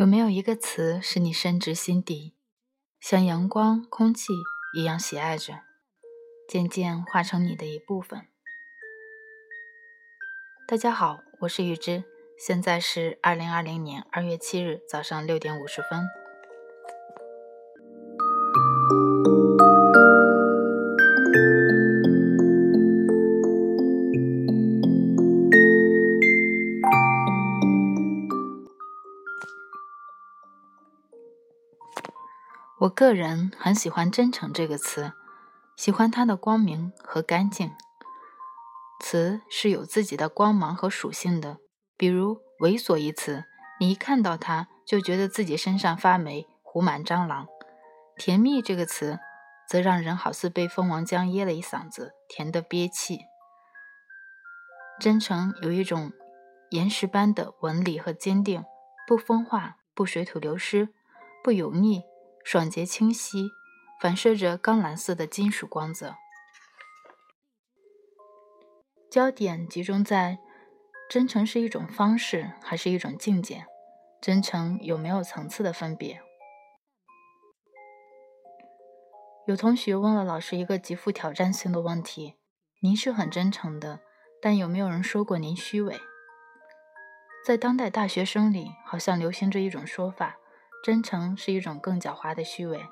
有没有一个词是你深植心底，像阳光、空气一样喜爱着，渐渐化成你的一部分？大家好，我是雨之，现在是二零二零年二月七日早上六点五十分。我个人很喜欢“真诚”这个词，喜欢它的光明和干净。词是有自己的光芒和属性的，比如“猥琐”一词，你一看到它就觉得自己身上发霉、糊满蟑螂；“甜蜜”这个词，则让人好似被蜂王浆噎了一嗓子，甜得憋气。真诚有一种岩石般的纹理和坚定，不风化，不水土流失，不油腻。爽洁清晰，反射着钢蓝色的金属光泽。焦点集中在真诚是一种方式还是一种境界？真诚有没有层次的分别？有同学问了老师一个极富挑战性的问题：“您是很真诚的，但有没有人说过您虚伪？”在当代大学生里，好像流行着一种说法。真诚是一种更狡猾的虚伪。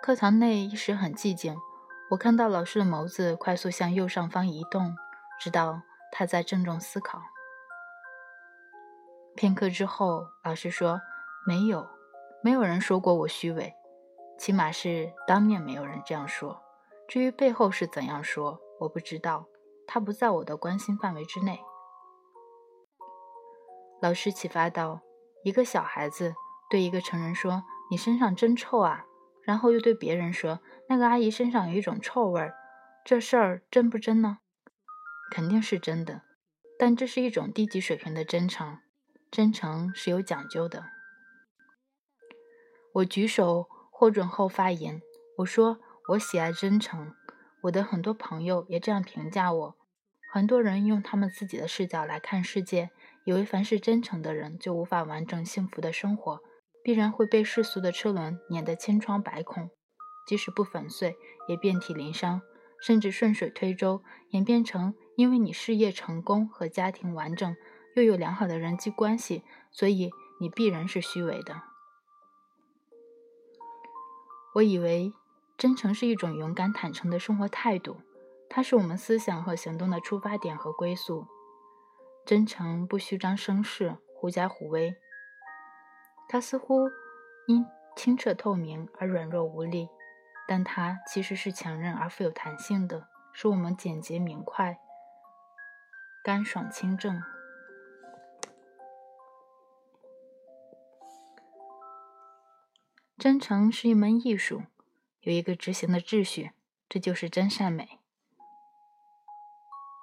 课堂内一时很寂静，我看到老师的眸子快速向右上方移动，知道他在郑重思考。片刻之后，老师说：“没有，没有人说过我虚伪，起码是当面没有人这样说。至于背后是怎样说，我不知道，他不在我的关心范围之内。”老师启发道。一个小孩子对一个成人说：“你身上真臭啊！”然后又对别人说：“那个阿姨身上有一种臭味儿。”这事儿真不真呢？肯定是真的，但这是一种低级水平的真诚。真诚是有讲究的。我举手获准后发言，我说：“我喜爱真诚，我的很多朋友也这样评价我。很多人用他们自己的视角来看世界。”以为凡是真诚的人就无法完整幸福的生活，必然会被世俗的车轮碾得千疮百孔，即使不粉碎，也遍体鳞伤，甚至顺水推舟，演变成因为你事业成功和家庭完整，又有良好的人际关系，所以你必然是虚伪的。我以为真诚是一种勇敢坦诚的生活态度，它是我们思想和行动的出发点和归宿。真诚不虚张声势、狐假虎威，它似乎因清澈透明而软弱无力，但它其实是强韧而富有弹性的，使我们简洁明快、干爽清正。真诚是一门艺术，有一个执行的秩序，这就是真善美。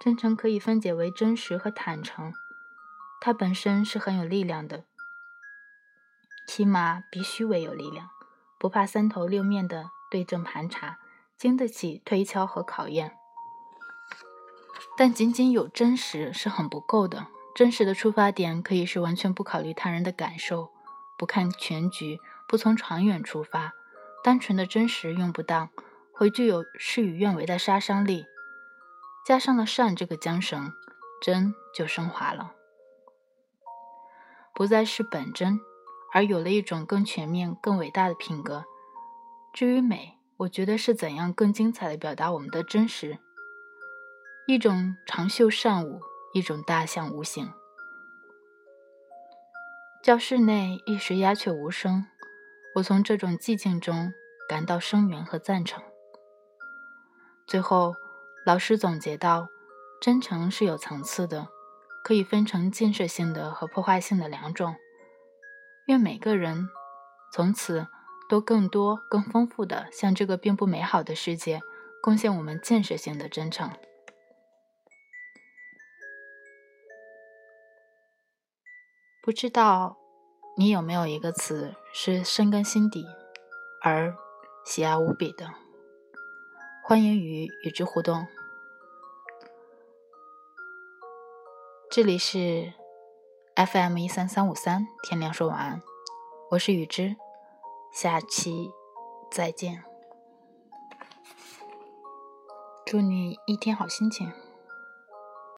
真诚可以分解为真实和坦诚，它本身是很有力量的，起码比虚伪有力量，不怕三头六面的对症盘查，经得起推敲和考验。但仅仅有真实是很不够的，真实的出发点可以是完全不考虑他人的感受，不看全局，不从长远出发。单纯的真实用不当，会具有事与愿违的杀伤力。加上了善这个缰绳，真就升华了，不再是本真，而有了一种更全面、更伟大的品格。至于美，我觉得是怎样更精彩的表达我们的真实，一种长袖善舞，一种大象无形。教室内一时鸦雀无声，我从这种寂静中感到声援和赞成。最后。老师总结道：“真诚是有层次的，可以分成建设性的和破坏性的两种。愿每个人从此都更多、更丰富的向这个并不美好的世界贡献我们建设性的真诚。”不知道你有没有一个词是深根心底而喜爱无比的？欢迎与与之互动。这里是 FM 一三三五三，天亮说晚安，我是雨之，下期再见，祝你一天好心情。